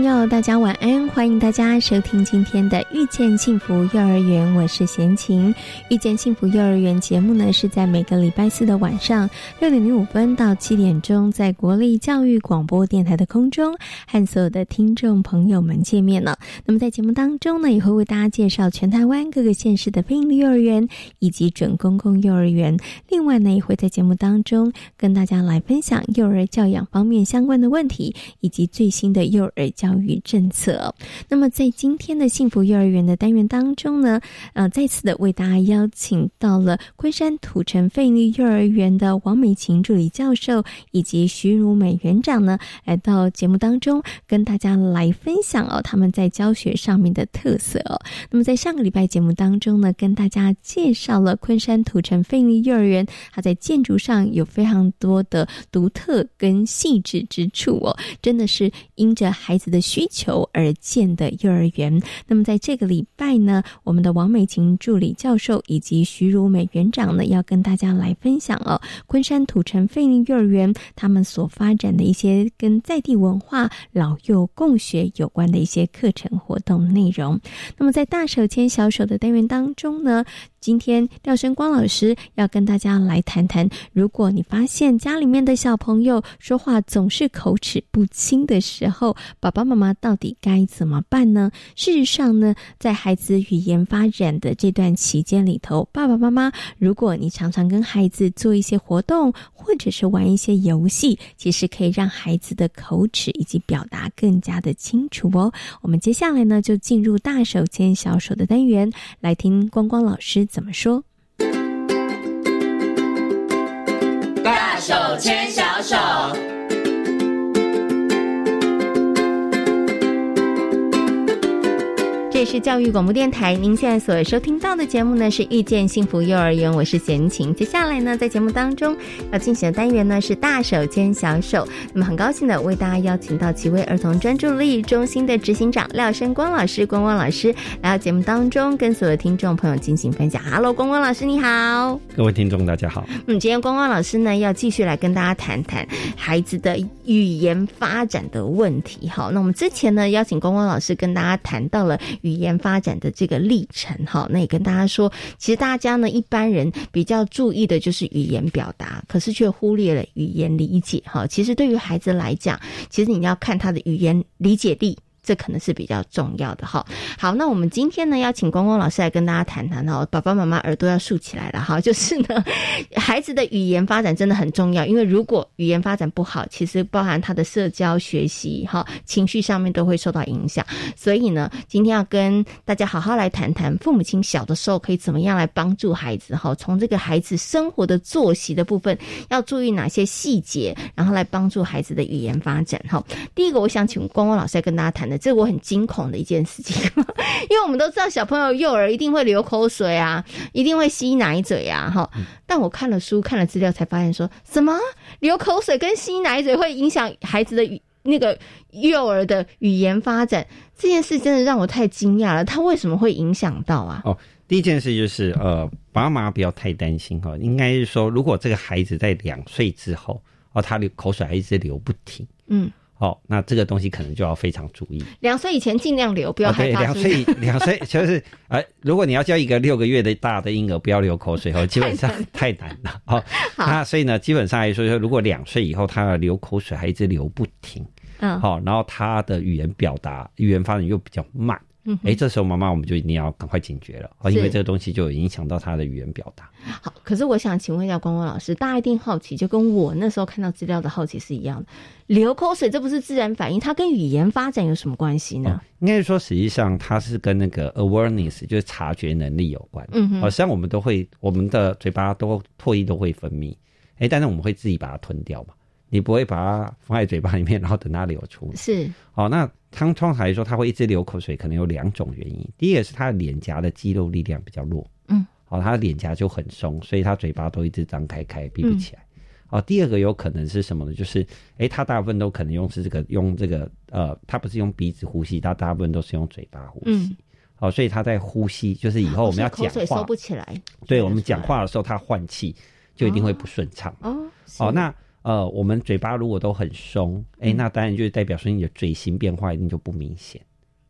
朋友，大家晚安！欢迎大家收听今天的《遇见幸福幼儿园》，我是贤琴。《遇见幸福幼儿园》节目呢，是在每个礼拜四的晚上六点零五分到七点钟，在国立教育广播电台的空中和所有的听众朋友们见面了。那么在节目当中呢，也会为大家介绍全台湾各个县市的非营利幼儿园以及准公共幼儿园。另外呢，也会在节目当中跟大家来分享幼儿教养方面相关的问题，以及最新的幼儿。教教育政策。那么，在今天的幸福幼儿园的单元当中呢，呃，再次的为大家邀请到了昆山土城费力幼儿园的王美琴助理教授以及徐如美园长呢，来到节目当中跟大家来分享哦，他们在教学上面的特色哦。那么，在上个礼拜节目当中呢，跟大家介绍了昆山土城费力幼儿园，它在建筑上有非常多的独特跟细致之处哦，真的是因着孩子。的需求而建的幼儿园。那么，在这个礼拜呢，我们的王美琴助理教授以及徐如美园长呢，要跟大家来分享哦，昆山土城费力幼儿园他们所发展的一些跟在地文化老幼共学有关的一些课程活动内容。那么，在大手牵小手的单元当中呢。今天廖生光老师要跟大家来谈谈，如果你发现家里面的小朋友说话总是口齿不清的时候，爸爸妈妈到底该怎么办呢？事实上呢，在孩子语言发展的这段期间里头，爸爸妈妈，如果你常常跟孩子做一些活动，或者是玩一些游戏，其实可以让孩子的口齿以及表达更加的清楚哦。我们接下来呢，就进入大手牵小手的单元，来听光光老师。怎么说？这是教育广播电台，您现在所收听到的节目呢是遇见幸福幼儿园，我是贤琴。接下来呢，在节目当中要进行的单元呢是大手牵小手。那么很高兴的为大家邀请到奇威儿童专注力中心的执行长廖生光老师，光光老师来到节目当中，跟所有听众朋友进行分享。Hello，光光老师你好，各位听众大家好。嗯，今天光光老师呢要继续来跟大家谈谈孩子的语言发展的问题。好，那我们之前呢邀请光光老师跟大家谈到了语。语言发展的这个历程，哈，那也跟大家说，其实大家呢，一般人比较注意的就是语言表达，可是却忽略了语言理解，哈。其实对于孩子来讲，其实你要看他的语言理解力。这可能是比较重要的哈。好，那我们今天呢，要请光光老师来跟大家谈谈哦。爸爸妈妈耳朵要竖起来了哈，就是呢，孩子的语言发展真的很重要，因为如果语言发展不好，其实包含他的社交、学习、哈情绪上面都会受到影响。所以呢，今天要跟大家好好来谈谈，父母亲小的时候可以怎么样来帮助孩子哈？从这个孩子生活的作息的部分，要注意哪些细节，然后来帮助孩子的语言发展哈。第一个，我想请光光老师来跟大家谈的。这我很惊恐的一件事情，因为我们都知道小朋友幼儿一定会流口水啊，一定会吸奶嘴啊，哈。但我看了书、看了资料，才发现说什么流口水跟吸奶嘴会影响孩子的语那个幼儿的语言发展，这件事真的让我太惊讶了。他为什么会影响到啊？哦，第一件事就是呃，爸妈不要太担心哈，应该是说，如果这个孩子在两岁之后哦，他流口水还一直流不停，嗯。哦，那这个东西可能就要非常注意。两岁以前尽量流，不要害怕。两岁，两岁就是呃，如果你要教一个六个月的大的婴儿不要流口水，哦，基本上太难了。哦，那所以呢，基本上来说，说如果两岁以后他要流口水还一直流不停，嗯，好，然后他的语言表达、语言发展又比较慢，嗯，哎，这时候妈妈我们就一定要赶快警觉了，哦，因为这个东西就影响到他的语言表达。好，可是我想请问一下光光老师，大家一定好奇，就跟我那时候看到资料的好奇是一样的，流口水这不是自然反应，它跟语言发展有什么关系呢？应该是说，实际上它是跟那个 awareness，就是察觉能力有关。嗯哼，实际上我们都会，我们的嘴巴都唾液都会分泌，哎，但是我们会自己把它吞掉嘛。你不会把它放在嘴巴里面，然后等它流出。是，哦，那通通常来说，它会一直流口水，可能有两种原因。第一个是它的脸颊的肌肉力量比较弱，嗯，哦，它的脸颊就很松，所以它嘴巴都一直张开开，闭不起来。哦，第二个有可能是什么呢？就是，哎，它大部分都可能用是这个用这个呃，它不是用鼻子呼吸，它大部分都是用嘴巴呼吸。哦，所以它在呼吸，就是以后我们要讲话收不起来。对，我们讲话的时候，它换气就一定会不顺畅。哦，好，那。呃，我们嘴巴如果都很松，哎，那当然就代表说你的嘴型变化一定就不明显，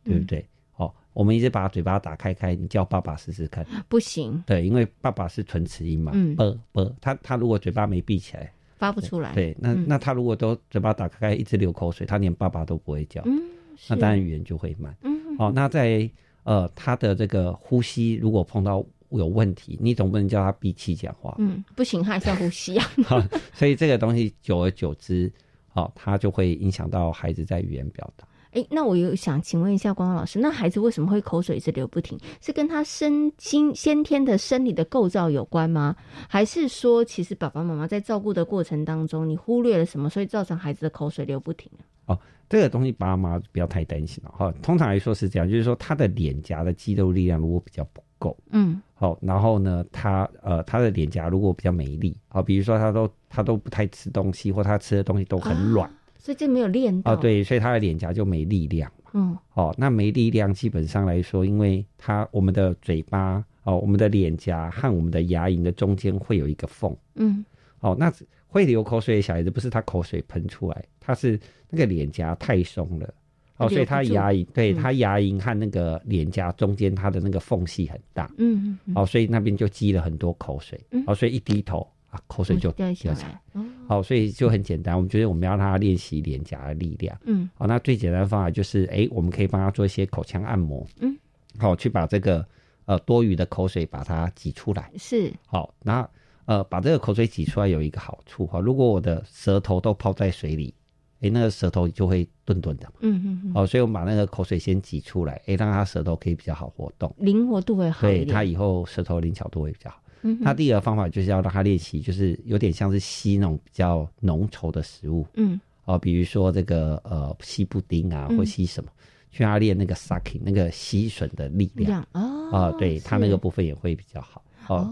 对不对？哦，我们一直把嘴巴打开开，你叫爸爸试试看，不行。对，因为爸爸是唇齿音嘛，啵啵，他他如果嘴巴没闭起来，发不出来。对，那那他如果都嘴巴打开开，一直流口水，他连爸爸都不会叫，那当然语言就会慢。嗯，哦，那在呃他的这个呼吸如果碰到。有问题，你总不能叫他闭气讲话。嗯，不行，他还是要呼吸啊。所以这个东西久而久之，哦，它就会影响到孩子在语言表达。哎，那我有想请问一下光光老师，那孩子为什么会口水一直流不停？是跟他身心先天的生理的构造有关吗？还是说，其实爸爸妈妈在照顾的过程当中，你忽略了什么，所以造成孩子的口水流不停哦，这个东西爸妈不要太担心了哈。通常来说是这样，就是说他的脸颊的肌肉力量如果比较不够，嗯。好，然后呢，他呃，他的脸颊如果比较没力，好，比如说他都他都不太吃东西，或他吃的东西都很软，所以这没有练到。对，所以他的脸颊就没力量。嗯，哦，那没力量，基本上来说，因为他我们的嘴巴哦，我们的脸颊和我们的牙龈的中间会有一个缝。嗯，哦，那会流口水的小孩子不是他口水喷出来，他是那个脸颊太松了。哦，所以他牙龈，对他牙龈和那个脸颊中间，它的那个缝隙很大。嗯嗯。哦，所以那边就积了很多口水。嗯。哦，所以一低头啊，口水就掉下来。哦。好，所以就很简单，我们觉得我们要让他练习脸颊的力量。嗯。哦，那最简单的方法就是，哎，我们可以帮他做一些口腔按摩。嗯。好，去把这个呃多余的口水把它挤出来。是。好，那呃把这个口水挤出来有一个好处哈，如果我的舌头都泡在水里。哎，那个舌头就会顿顿的，嗯嗯嗯，哦，所以我们把那个口水先挤出来，哎，让他舌头可以比较好活动，灵活度会好对他以后舌头灵巧度会比较好。嗯，他第二个方法就是要让他练习，就是有点像是吸那种比较浓稠的食物，嗯，哦，比如说这个呃吸布丁啊，或吸什么，去他练那个 sucking 那个吸吮的力量，哦，啊，对他那个部分也会比较好，哦。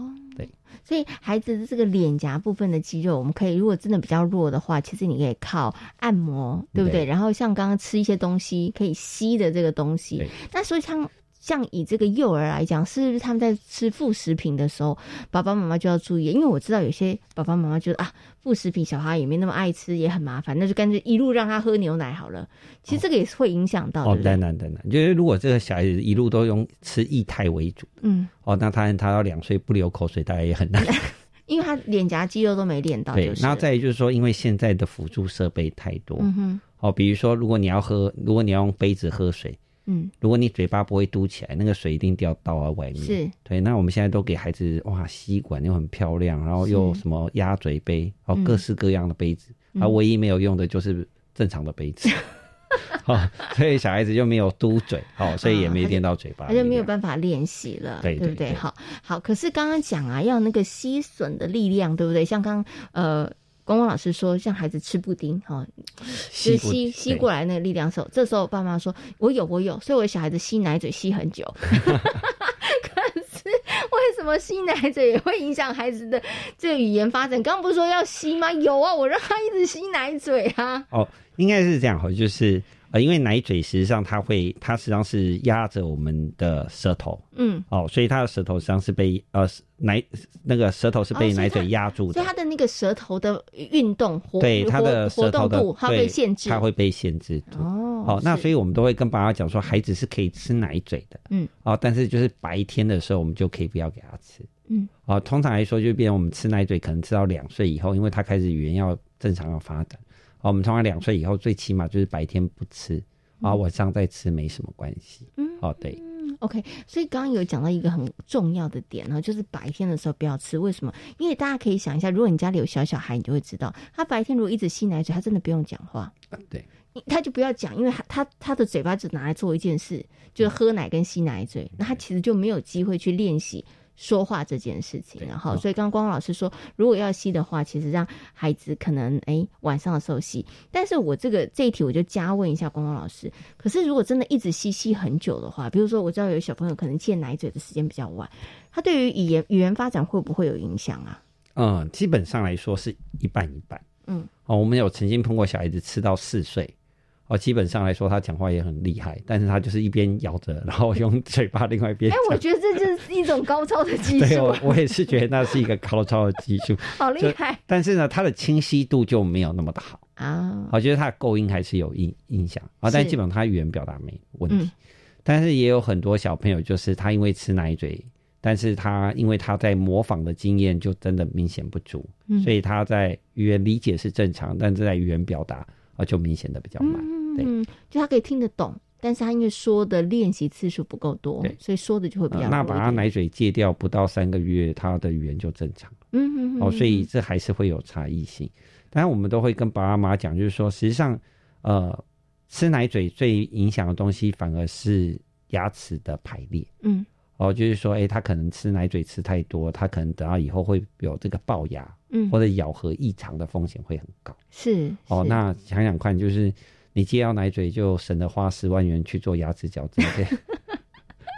所以孩子的这个脸颊部分的肌肉，我们可以如果真的比较弱的话，其实你可以靠按摩，对不对？然后像刚刚吃一些东西可以吸的这个东西，那所以像。像以这个幼儿来讲，是不是他们在吃副食品的时候，爸爸妈妈就要注意？因为我知道有些爸爸妈妈觉得啊，副食品小孩也没那么爱吃，也很麻烦，那就干脆一路让他喝牛奶好了。其实这个也是会影响到。哦，当然当然，就是如果这个小孩子一路都用吃液态为主，嗯，哦，那他他要两岁不流口水，大概也很难，因为他脸颊肌肉都没练到。对，然后再就是说，因为现在的辅助设备太多，嗯哼，哦，比如说如果你要喝，如果你要用杯子喝水。嗯，如果你嘴巴不会嘟起来，那个水一定掉到了外面。是，对。那我们现在都给孩子哇，吸管又很漂亮，然后又什么鸭嘴杯，哦，各式各样的杯子。啊，唯一没有用的就是正常的杯子。好，所以小孩子就没有嘟嘴，哦，所以也没练到嘴巴，他就没有办法练习了，对对不对？好，好。可是刚刚讲啊，要那个吸吮的力量，对不对？像刚呃。光光老师说，像孩子吃布丁，哈，就吸吸过来那个力量时候，这时候爸妈说：“我有，我有。”所以，我小孩子吸奶嘴吸很久。可是，为什么吸奶嘴也会影响孩子的这个语言发展？刚刚不是说要吸吗？有啊，我让他一直吸奶嘴啊。哦，应该是这样哈，就是。呃，因为奶嘴实际上它会，它实际上是压着我们的舌头，嗯，哦，所以它的舌头实际上是被呃奶那个舌头是被奶嘴压住的，所以它的那个舌头的运动，对它的活动度，它被限制，它会被限制住。哦，好，那所以我们都会跟爸爸讲说，孩子是可以吃奶嘴的，嗯，哦，但是就是白天的时候，我们就可以不要给他吃，嗯，哦，通常来说就变成我们吃奶嘴，可能吃到两岁以后，因为他开始语言要正常要发展。我们通常两岁以后，最起码就是白天不吃，啊，晚上再吃没什么关系。嗯，哦，对。OK，所以刚刚有讲到一个很重要的点呢，就是白天的时候不要吃。为什么？因为大家可以想一下，如果你家里有小小孩，你就会知道，他白天如果一直吸奶嘴，他真的不用讲话。对，他就不要讲，因为他他他的嘴巴只拿来做一件事，就是喝奶跟吸奶嘴，那他其实就没有机会去练习。说话这件事情，然后，所以刚刚光光老师说，如果要吸的话，其实让孩子可能哎晚上的时候吸。但是我这个这一题我就加问一下光光老师，可是如果真的一直吸吸很久的话，比如说我知道有小朋友可能戒奶嘴的时间比较晚，他对于语言语言发展会不会有影响啊？嗯，基本上来说是一半一半。嗯，哦，我们有曾经碰过小孩子吃到四岁。哦，基本上来说，他讲话也很厉害，但是他就是一边咬着，然后用嘴巴另外一边。哎，我觉得这就是一种高超的 技术。对，我我也是觉得那是一个高超的技术，好厉害。但是呢，它的清晰度就没有那么的好啊。我觉得他的构音还是有影影响啊，但基本上他语言表达没问题。但是也有很多小朋友，就是他因为吃奶嘴，但是他因为他在模仿的经验就真的明显不足，所以他在语言理解是正常，但是在语言表达啊就明显的比较慢。嗯，就他可以听得懂，但是他因为说的练习次数不够多，所以说的就会比较。那把他奶嘴戒掉不到三个月，他的语言就正常。嗯嗯哦，所以这还是会有差异性。当然，我们都会跟爸爸妈妈讲，就是说，实际上，呃，吃奶嘴最影响的东西反而是牙齿的排列。嗯，哦，就是说，哎，他可能吃奶嘴吃太多，他可能等到以后会有这个龅牙，嗯，或者咬合异常的风险会很高。是哦，那想想看，就是。你接到奶嘴就省得花十万元去做牙齿矫正，对。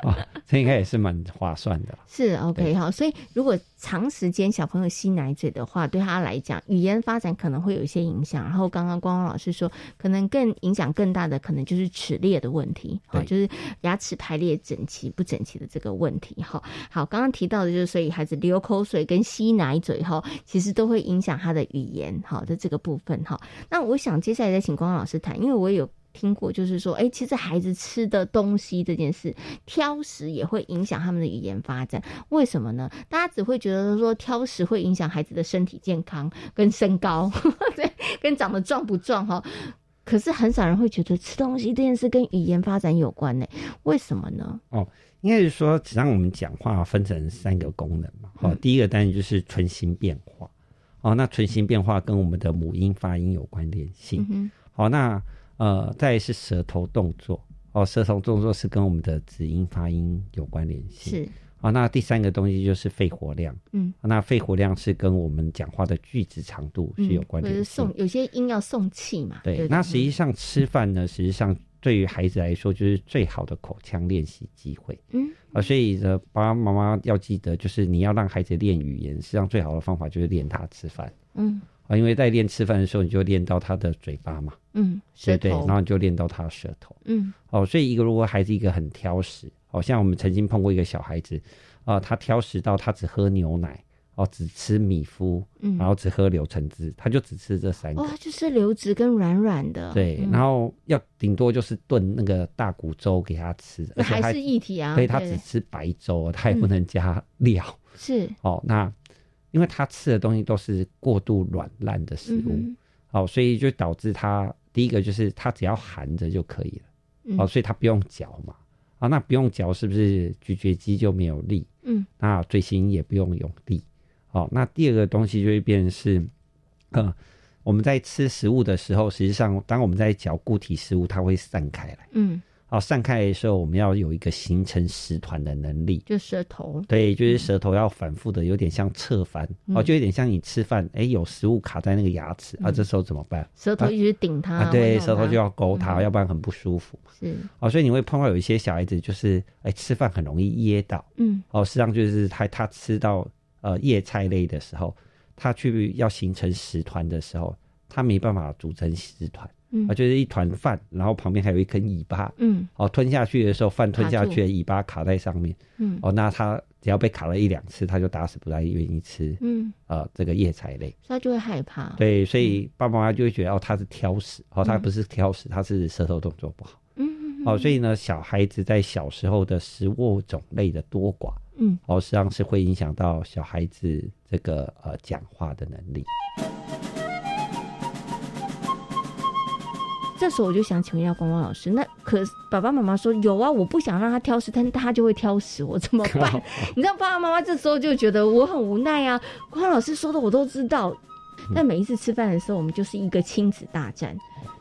啊，这应该也是蛮划算的。是 OK 哈，所以如果长时间小朋友吸奶嘴的话，对他来讲语言发展可能会有一些影响。然后刚刚光光老师说，可能更影响更大的可能就是齿列的问题，好，就是牙齿排列整齐不整齐的这个问题。哈，好，刚刚提到的就是，所以孩子流口水跟吸奶嘴哈，其实都会影响他的语言好的这个部分哈。那我想接下来再请光光老师谈，因为我有。听过，就是说，哎，其实孩子吃的东西这件事，挑食也会影响他们的语言发展。为什么呢？大家只会觉得说挑食会影响孩子的身体健康跟身高，对，跟长得壮不壮哈。可是很少人会觉得吃东西这件事跟语言发展有关呢？为什么呢？哦，应该是说，只让我们讲话分成三个功能嘛。哦，第一个当然就是唇形变化。哦，那唇形变化跟我们的母音发音有关联性。好，那。呃，再是舌头动作哦，舌头动作是跟我们的子音发音有关联性。是啊，那第三个东西就是肺活量，嗯，那肺活量是跟我们讲话的句子长度是有关联性。送有些音要送气嘛。对，那实际上吃饭呢，实际上对于孩子来说就是最好的口腔练习机会。嗯啊，所以呢，爸爸妈妈要记得，就是你要让孩子练语言，实际上最好的方法就是练他吃饭。嗯。啊，因为在练吃饭的时候，你就练到他的嘴巴嘛，嗯，对对，然后你就练到他的舌头，嗯，哦，所以一个如果孩子一个很挑食，好像我们曾经碰过一个小孩子，啊，他挑食到他只喝牛奶，哦，只吃米麸，嗯，然后只喝柳橙汁，他就只吃这三个，哦，就是流质跟软软的，对，然后要顶多就是炖那个大骨粥给他吃，还是一体啊，所以他只。吃白粥，他也不能加料，是，哦，那。因为他吃的东西都是过度软烂的食物，哦，所以就导致他第一个就是他只要含着就可以了，哦，所以他不用嚼嘛，啊，那不用嚼是不是咀嚼肌就没有力？嗯，那嘴型也不用用力，哦，那第二个东西就会变是，呃，我们在吃食物的时候，实际上当我们在嚼固体食物，它会散开来，嗯。好，散开的时候，我们要有一个形成食团的能力，就舌头。对，就是舌头要反复的，有点像侧翻，哦，就有点像你吃饭，哎，有食物卡在那个牙齿，啊，这时候怎么办？舌头一直顶它，对，舌头就要勾它，要不然很不舒服。是，哦，所以你会碰到有一些小孩子，就是哎，吃饭很容易噎到，嗯，哦，实际上就是他他吃到呃叶菜类的时候，他去要形成食团的时候，他没办法组成食团。啊，就是一团饭，然后旁边还有一根尾巴，嗯，哦，吞下去的时候，饭吞下去，尾巴卡在上面，嗯，哦，那他只要被卡了一两次，他就打死不太愿意吃，嗯，呃，这个叶菜类，他就会害怕，对，所以爸爸妈妈就会觉得哦，他是挑食，哦，他不是挑食，他是舌头动作不好，嗯，哦，所以呢，小孩子在小时候的食物种类的多寡，嗯，哦，实际上是会影响到小孩子这个呃讲话的能力。这时候我就想请问一下光光老师，那可爸爸妈妈说有啊，我不想让他挑食，但他就会挑食，我怎么办？你知道爸爸妈妈这时候就觉得我很无奈啊。光光老师说的我都知道，但每一次吃饭的时候，我们就是一个亲子大战，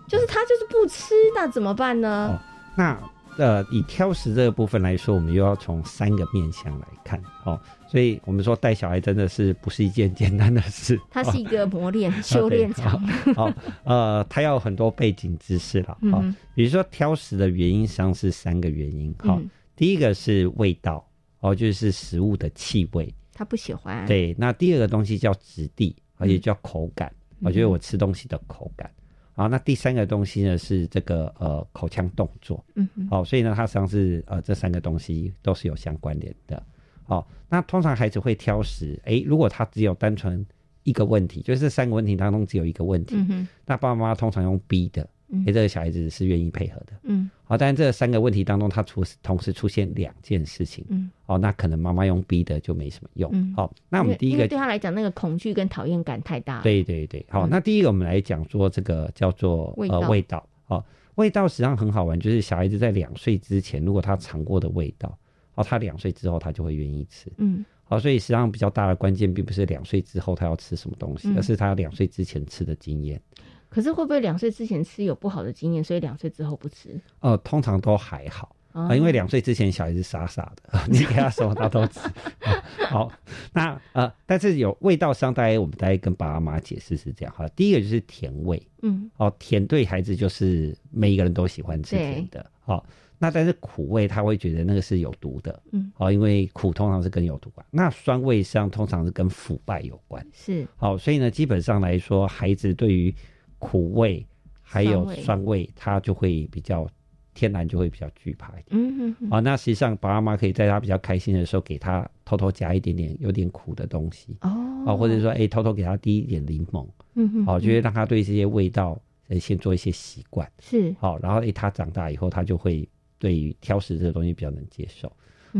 就是他就是不吃，那怎么办呢？那。呃，以挑食这个部分来说，我们又要从三个面向来看哦。所以我们说带小孩真的是不是一件简单的事，它是一个磨练、修炼场。好，呃，它要很多背景知识了。好，比如说挑食的原因实际上是三个原因。好，第一个是味道，哦，就是食物的气味，他不喜欢。对，那第二个东西叫质地，而且叫口感。我觉得我吃东西的口感。好，那第三个东西呢是这个呃口腔动作，嗯，好，所以呢它实际上是呃这三个东西都是有相关联的。好，那通常孩子会挑食，哎，如果他只有单纯一个问题，就是这三个问题当中只有一个问题，那爸爸妈妈通常用逼的。哎，这个小孩子是愿意配合的，嗯，好，但是这三个问题当中，他出同时出现两件事情，嗯，哦，那可能妈妈用逼的就没什么用，好，那我们第一个对他来讲，那个恐惧跟讨厌感太大，对对对，好，那第一个我们来讲说这个叫做呃味道，哦，味道实际上很好玩，就是小孩子在两岁之前，如果他尝过的味道，哦，他两岁之后他就会愿意吃，嗯，好，所以实际上比较大的关键并不是两岁之后他要吃什么东西，而是他两岁之前吃的经验。可是会不会两岁之前吃有不好的经验，所以两岁之后不吃？呃，通常都还好啊，因为两岁之前小孩子傻傻的，你给他什么他都吃。好，那呃，但是有味道上，大概我们大概跟爸爸妈妈解释是这样哈。第一个就是甜味，嗯，哦，甜对孩子就是每一个人都喜欢吃甜的，好，那但是苦味他会觉得那个是有毒的，嗯，好，因为苦通常是跟有毒啊。那酸味上通常是跟腐败有关，是好，所以呢，基本上来说，孩子对于苦味还有酸味，他就会比较天然，就会比较惧怕一点。嗯嗯。啊，那实际上爸爸妈妈可以在他比较开心的时候，给他偷偷加一点点有点苦的东西。哦。啊，或者说，哎，偷偷给他滴一点柠檬。嗯哼。好，就会让他对这些味道，呃，先做一些习惯。是。好，然后哎，他长大以后，他就会对于挑食这个东西比较能接受。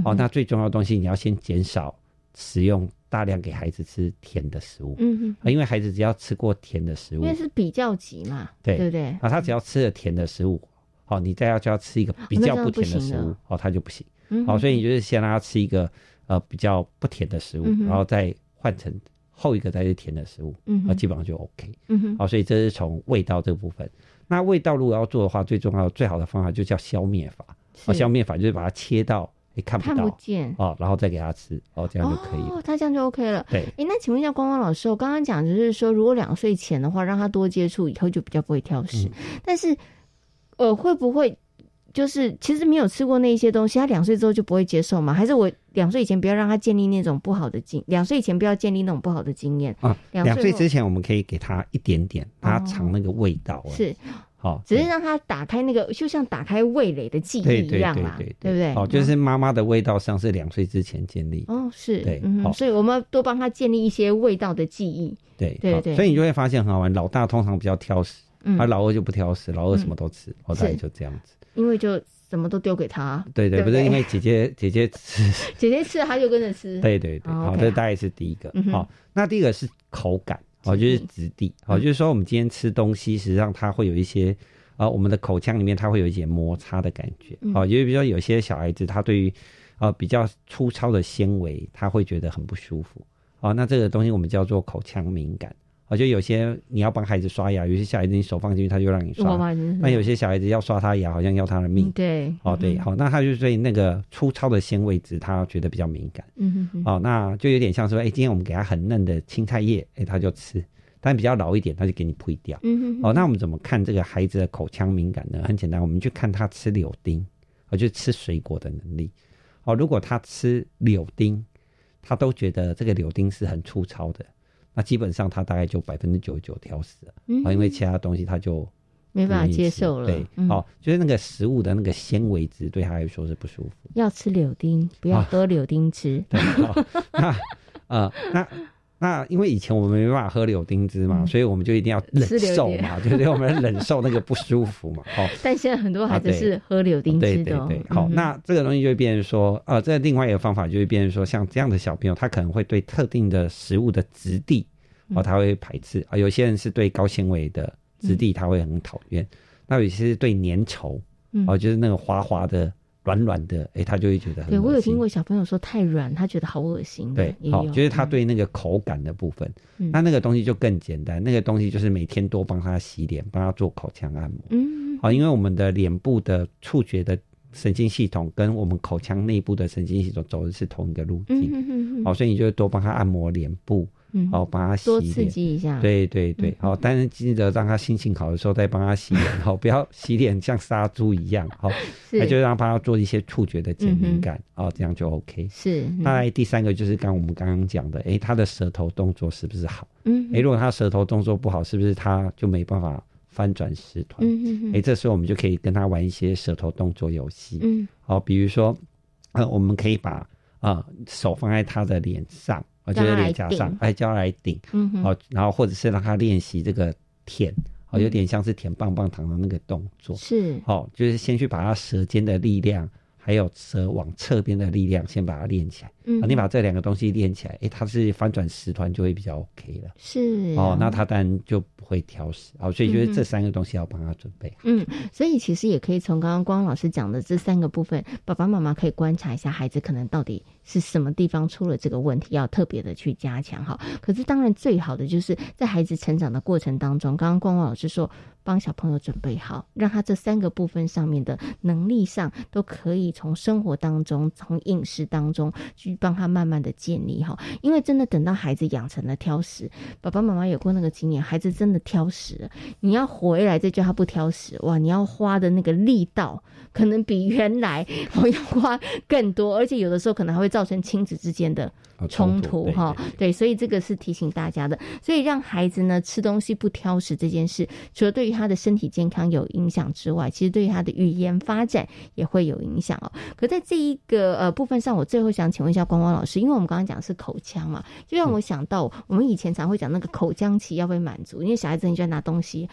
哦，那最重要的东西，你要先减少食用。大量给孩子吃甜的食物，嗯哼，因为孩子只要吃过甜的食物，因为是比较级嘛，对对不对？啊，他只要吃了甜的食物，好，你再要叫他吃一个比较不甜的食物，哦，他就不行。好，所以你就是先让他吃一个呃比较不甜的食物，然后再换成后一个再是甜的食物，嗯，啊，基本上就 OK。嗯哼，好，所以这是从味道这部分。那味道如果要做的话，最重要最好的方法就叫消灭法。哦，消灭法就是把它切到。你看不到，看不见哦，然后再给他吃哦，这样就可以了。他这样就 OK 了。对，哎，那请问一下光光老师，我刚刚讲就是说，如果两岁前的话，让他多接触，以后就比较不会挑食。但是，呃，会不会就是其实没有吃过那些东西，他两岁之后就不会接受吗？还是我两岁以前不要让他建立那种不好的经，两岁以前不要建立那种不好的经验啊？两岁之前我们可以给他一点点，让他尝那个味道。是。好，只是让他打开那个，就像打开味蕾的记忆一样嘛，对不对？哦，就是妈妈的味道像是两岁之前建立。哦，是，对，好，所以我们多帮他建立一些味道的记忆。对，对对。所以你就会发现很好玩，老大通常比较挑食，而老二就不挑食，老二什么都吃，哦，大概就这样子。因为就什么都丢给他。对对，不是因为姐姐 姐姐吃，姐姐吃他就跟着吃。对 对对，好，这大概是第一个。好，那第一个是口感，哦，就是质地，好，就是说我们今天吃东西，实际上它会有一些。啊，我们的口腔里面它会有一些摩擦的感觉，哦，因为比如说有些小孩子他对于啊比较粗糙的纤维他会觉得很不舒服，哦，那这个东西我们叫做口腔敏感，哦，就有些你要帮孩子刷牙，有些小孩子你手放进去他就让你刷，那有些小孩子要刷他牙好像要他的命，对，哦对，好，那他就对那个粗糙的纤维质他觉得比较敏感，嗯哼，哦，那就有点像说，哎，今天我们给他很嫩的青菜叶，哎，他就吃。但比较老一点，他就给你呸掉。嗯哼。哦，那我们怎么看这个孩子的口腔敏感呢？很简单，我们去看他吃柳丁，哦，就吃水果的能力。哦，如果他吃柳丁，他都觉得这个柳丁是很粗糙的，那基本上他大概就百分之九十九挑食了。嗯。因为其他东西他就没办法接受了。对。哦，就是那个食物的那个纤维质对他来说是不舒服。要吃柳丁，不要喝柳丁汁。对。那啊，那。那因为以前我们没办法喝柳丁汁嘛，所以我们就一定要忍受嘛，对不对？我们忍受那个不舒服嘛。好，但现在很多孩子是喝柳丁汁的。对对对，好，那这个东西就会变成说，呃，这另外一个方法就会变成说，像这样的小朋友，他可能会对特定的食物的质地，哦，他会排斥啊。有些人是对高纤维的质地他会很讨厌。那有些是对粘稠，哦，就是那个滑滑的。软软的，哎，他就会觉得很。对我有听过小朋友说太软，他觉得好恶心。对，好，就是他对那个口感的部分，那那个东西就更简单。那个东西就是每天多帮他洗脸，帮他做口腔按摩。嗯，好，因为我们的脸部的触觉的神经系统跟我们口腔内部的神经系统走的是同一个路径。嗯。好，所以你就多帮他按摩脸部。嗯，好，帮他洗多刺激一下。对对对，好，但是记得让他心情好的时候再帮他洗脸，好，不要洗脸像杀猪一样，好，那就让他做一些触觉的减敏感，哦，这样就 OK。是。那第三个就是刚我们刚刚讲的，哎，他的舌头动作是不是好？嗯。哎，如果他舌头动作不好，是不是他就没办法翻转食团？嗯嗯嗯。哎，这时候我们就可以跟他玩一些舌头动作游戏。嗯。好，比如说，呃，我们可以把啊手放在他的脸上。我就在脸颊上，哎，叫他来顶，好，然后或者是让他练习这个舔，哦，有点像是舔棒棒糖的那个动作，是，好，就是先去把他舌尖的力量。还有舌往侧边的力量，先把它练起来。嗯，你把这两个东西练起来，哎，它是翻转食团就会比较 OK 了。是哦，那他当然就不会挑食。哦，所以就是这三个东西要帮他准备。嗯，所以其实也可以从刚刚光老师讲的这三个部分，爸爸妈妈可以观察一下孩子可能到底是什么地方出了这个问题，要特别的去加强哈。可是当然最好的就是在孩子成长的过程当中，刚刚光光老师说。帮小朋友准备好，让他这三个部分上面的能力上都可以从生活当中、从饮食当中去帮他慢慢的建立哈。因为真的等到孩子养成了挑食，爸爸妈妈有过那个经验，孩子真的挑食，你要回来再叫他不挑食，哇，你要花的那个力道可能比原来我要花更多，而且有的时候可能还会造成亲子之间的。冲突哈，对，所以这个是提醒大家的。所以让孩子呢吃东西不挑食这件事，除了对于他的身体健康有影响之外，其实对于他的语言发展也会有影响哦。可在这一个呃部分上，我最后想请问一下光光老师，因为我们刚刚讲是口腔嘛，就让我想到我们以前常会讲那个口腔期要被满足，因为小孩子很喜欢拿东西。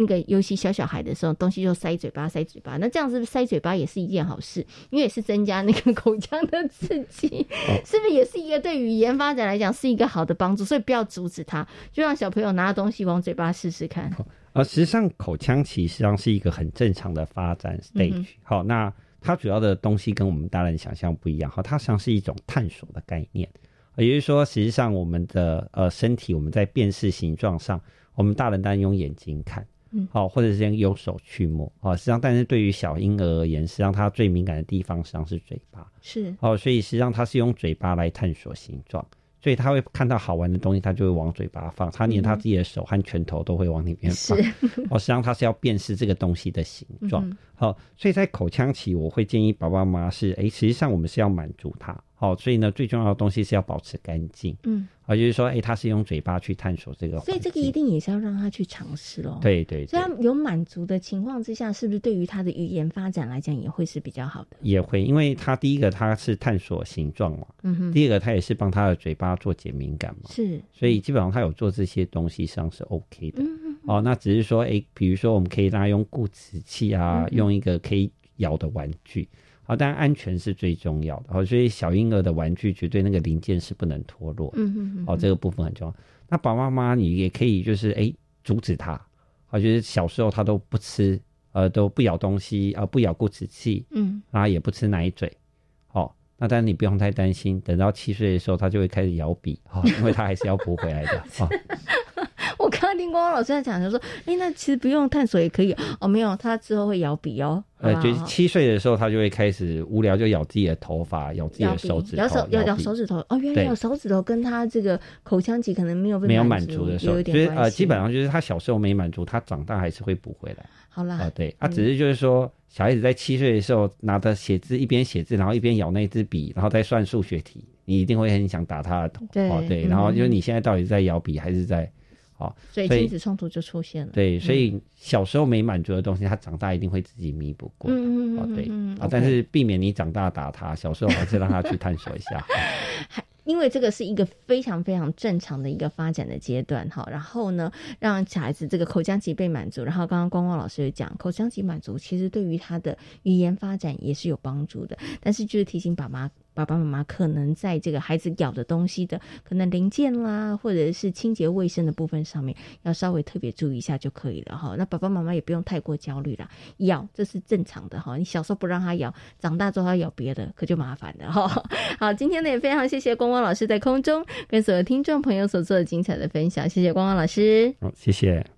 那个尤其小小孩的时候，东西就塞嘴巴，塞嘴巴。那这样是不是塞嘴巴也是一件好事？因为也是增加那个口腔的刺激，是不是也是一个对语言发展来讲是一个好的帮助？所以不要阻止他，就让小朋友拿东西往嘴巴试试看。呃，实际上口腔其实际上是一个很正常的发展 stage。好，那它主要的东西跟我们大人想象不一样。好，它实际上是一种探索的概念。也就是说，实际上我们的呃身体，我们在辨识形状上，我们大人当然用眼睛看。嗯，好，或者是用手去摸，哦，实际上，但是对于小婴儿而言，实际上他最敏感的地方实际上是嘴巴，是，哦，所以实际上他是用嘴巴来探索形状，所以他会看到好玩的东西，他就会往嘴巴放，他连他自己的手和拳头都会往里面放，哦，实际上他是要辨识这个东西的形状，好，所以在口腔期，我会建议爸爸妈妈是，哎，实际上我们是要满足他。好，所以呢，最重要的东西是要保持干净。嗯，啊，就是说，哎，他是用嘴巴去探索这个，所以这个一定也是要让他去尝试哦。对对，所以他有满足的情况之下，是不是对于他的语言发展来讲也会是比较好的？也会，因为他第一个他是探索形状嘛，嗯哼，第二个他也是帮他的嘴巴做减敏感嘛，是，所以基本上他有做这些东西上是 OK 的。嗯哼，哦，那只是说，哎，比如说我们可以让他用固齿器啊，用一个可以咬的玩具。好，但安全是最重要的。好，所以小婴儿的玩具绝对那个零件是不能脱落。嗯嗯嗯。好，这个部分很重要。那爸爸妈妈你也可以就是哎阻止他。好，就是小时候他都不吃，呃都不咬东西，呃不咬固齿器，嗯，然后也不吃奶嘴。好，那但是你不用太担心，等到七岁的时候他就会开始咬笔，哈，因为他还是要补回来的。啊。我刚刚听光光老师在讲，就说：“哎，那其实不用探索也可以哦。”没有，他之后会咬笔哦。呃，就是七岁的时候，他就会开始无聊，就咬自己的头发，咬自己的手指，咬手咬咬手指头。哦，原来咬手指头跟他这个口腔期可能没有没有满足的时候，就是呃，基本上就是他小时候没满足，他长大还是会补回来。好啦，啊，对，啊只是就是说，小孩子在七岁的时候拿着写字，一边写字，然后一边咬那支笔，然后再算数学题，你一定会很想打他的头。对，对，然后就是你现在到底在咬笔还是在？哦，所以亲子冲突就出现了。对，所以小时候没满足的东西，他长大一定会自己弥补过。嗯嗯嗯。对啊，但是避免你长大打他，小时候还是让他去探索一下。因为这个是一个非常非常正常的一个发展的阶段哈。然后呢，让小孩子这个口腔期被满足，然后刚刚光光老师有讲，口腔期满足其实对于他的语言发展也是有帮助的。但是就是提醒爸妈。爸爸妈妈可能在这个孩子咬的东西的可能零件啦，或者是清洁卫生的部分上面，要稍微特别注意一下就可以了哈。那爸爸妈妈也不用太过焦虑了，咬这是正常的哈。你小时候不让他咬，长大之后他咬别的，可就麻烦了哈。好，今天呢也非常谢谢光光老师在空中跟所有听众朋友所做的精彩的分享，谢谢光光老师。好，谢谢。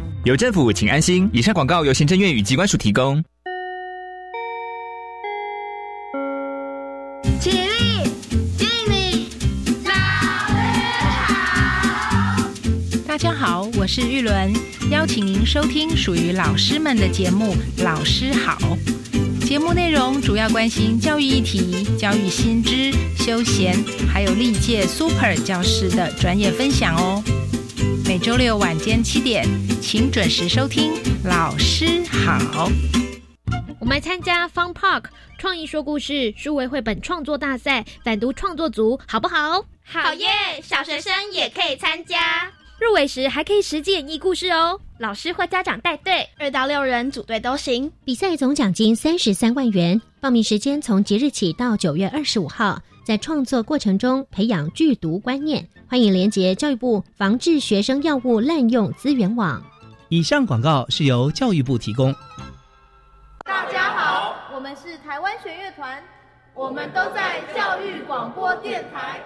有政府，请安心。以上广告由行政院与机关署提供。起立，敬礼，老师好。大家好，我是玉伦，邀请您收听属于老师们的节目《老师好》。节目内容主要关心教育议题、教育新知、休闲，还有历届 Super 教师的专业分享哦。每周六晚间七点，请准时收听。老师好，我们参加 Fun Park 创意说故事数位绘本创作大赛，反读创作组好不好？好耶！小学生也可以参加，入围时还可以实际演绎故事哦。老师或家长带队，二到六人组队都行。比赛总奖金三十三万元，报名时间从即日起到九月二十五号。在创作过程中培养剧毒观念，欢迎连结教育部防治学生药物滥用资源网。以上广告是由教育部提供。大家好，我们是台湾弦乐团，我们都在教育广播电台。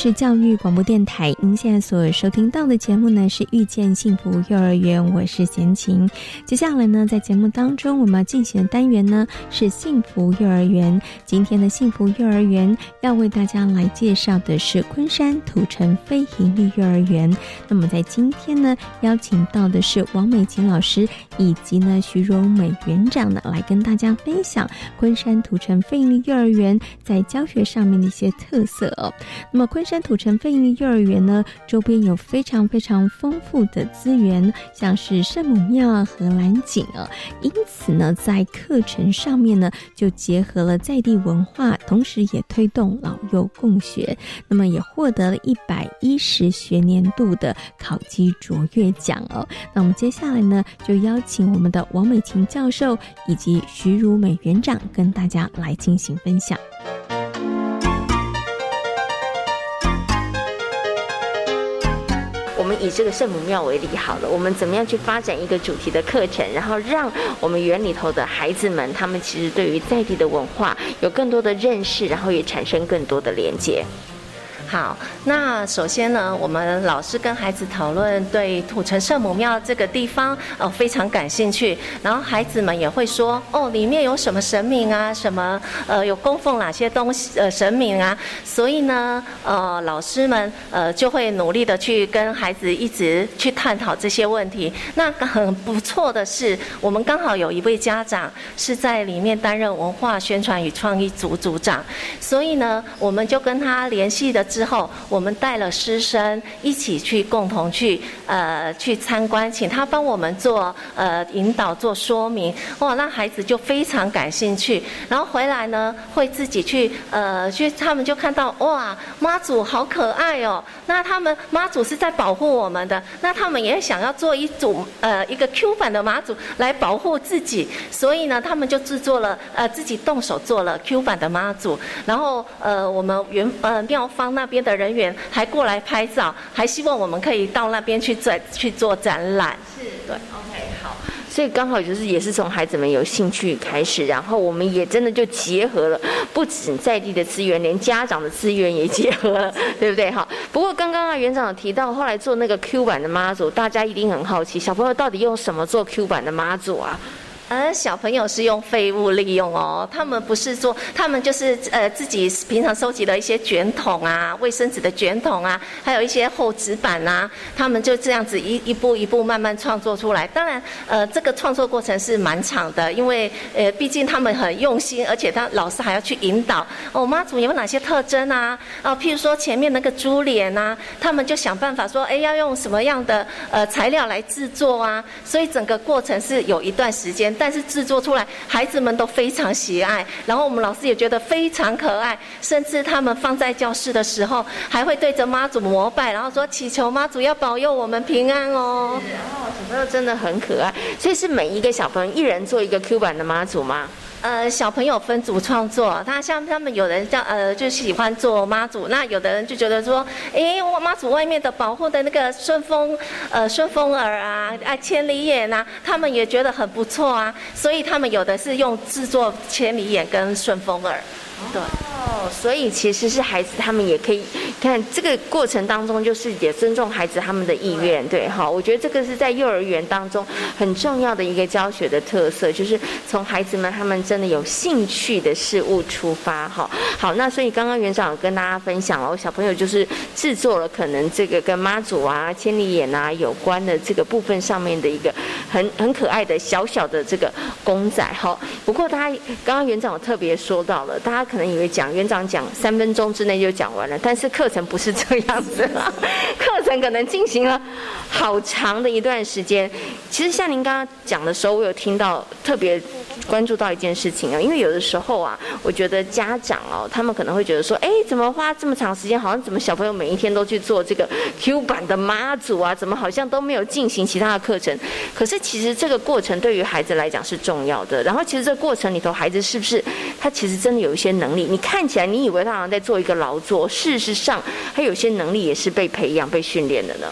是教育广播电台，您现在所收听到的节目呢是遇见幸福幼儿园，我是贤琴。接下来呢，在节目当中我们要进行的单元呢是幸福幼儿园。今天的幸福幼儿园要为大家来介绍的是昆山土城非营利幼儿园。那么在今天呢，邀请到的是王美琴老师以及呢徐荣美园长呢，来跟大家分享昆山土城非营利幼儿园在教学上面的一些特色哦。那么昆山土城非营幼儿园呢，周边有非常非常丰富的资源，像是圣母庙、荷兰景啊。因此呢，在课程上面呢，就结合了在地文化，同时也推动老幼共学。那么也获得了一百一十学年度的考级卓越奖哦。那我们接下来呢，就邀请我们的王美琴教授以及徐如美园长跟大家来进行分享。以这个圣母庙为例好了，我们怎么样去发展一个主题的课程，然后让我们园里头的孩子们，他们其实对于在地的文化有更多的认识，然后也产生更多的连接。好，那首先呢，我们老师跟孩子讨论对土城圣母庙这个地方呃非常感兴趣，然后孩子们也会说哦，里面有什么神明啊，什么呃有供奉哪些东西呃神明啊，所以呢呃老师们呃就会努力的去跟孩子一直去探讨这些问题。那很不错的是，我们刚好有一位家长是在里面担任文化宣传与创意组组长，所以呢我们就跟他联系的。之后，我们带了师生一起去共同去呃去参观，请他帮我们做呃引导做说明，哇，那孩子就非常感兴趣。然后回来呢，会自己去呃去，他们就看到哇妈祖好可爱哦。那他们妈祖是在保护我们的，那他们也想要做一组呃一个 Q 版的妈祖来保护自己，所以呢，他们就制作了呃自己动手做了 Q 版的妈祖，然后呃我们原呃庙方那。边的人员还过来拍照，还希望我们可以到那边去展去做展览。是。对，OK，好。所以刚好就是也是从孩子们有兴趣开始，然后我们也真的就结合了，不止在地的资源，连家长的资源也结合了，对不对？哈。不过刚刚啊园长有提到，后来做那个 Q 版的妈祖，大家一定很好奇，小朋友到底用什么做 Q 版的妈祖啊？而小朋友是用废物利用哦，他们不是说，他们就是呃自己平常收集的一些卷筒啊、卫生纸的卷筒啊，还有一些厚纸板啊，他们就这样子一一步一步慢慢创作出来。当然，呃，这个创作过程是蛮长的，因为呃毕竟他们很用心，而且他老师还要去引导哦，妈祖有哪些特征啊？啊，譬如说前面那个猪脸啊，他们就想办法说，哎，要用什么样的呃材料来制作啊？所以整个过程是有一段时间。但是制作出来，孩子们都非常喜爱，然后我们老师也觉得非常可爱，甚至他们放在教室的时候，还会对着妈祖膜拜，然后说祈求妈祖要保佑我们平安哦。然后小朋友真的很可爱，所以是每一个小朋友一人做一个 Q 版的妈祖吗？呃，小朋友分组创作，他像他们有人叫呃，就喜欢做妈祖，那有的人就觉得说，哎，我妈祖外面的保护的那个顺风呃顺风耳啊，啊千里眼呐，他们也觉得很不错啊，所以他们有的是用制作千里眼跟顺风耳。对哦，所以其实是孩子他们也可以看这个过程当中，就是也尊重孩子他们的意愿，对哈。我觉得这个是在幼儿园当中很重要的一个教学的特色，就是从孩子们他们真的有兴趣的事物出发哈。好，那所以刚刚园长有跟大家分享了，小朋友就是制作了可能这个跟妈祖啊、千里眼啊有关的这个部分上面的一个很很可爱的小小的这个公仔哈。不过大家刚刚园长有特别说到了，大家。可能以为讲园长讲三分钟之内就讲完了，但是课程不是这样子啦，课程可能进行了好长的一段时间。其实像您刚刚讲的时候，我有听到特别。关注到一件事情啊，因为有的时候啊，我觉得家长哦，他们可能会觉得说，哎，怎么花这么长时间？好像怎么小朋友每一天都去做这个 Q 版的妈祖啊？怎么好像都没有进行其他的课程？可是其实这个过程对于孩子来讲是重要的。然后其实这个过程里头，孩子是不是他其实真的有一些能力？你看起来你以为他好像在做一个劳作，事实上他有些能力也是被培养、被训练的呢。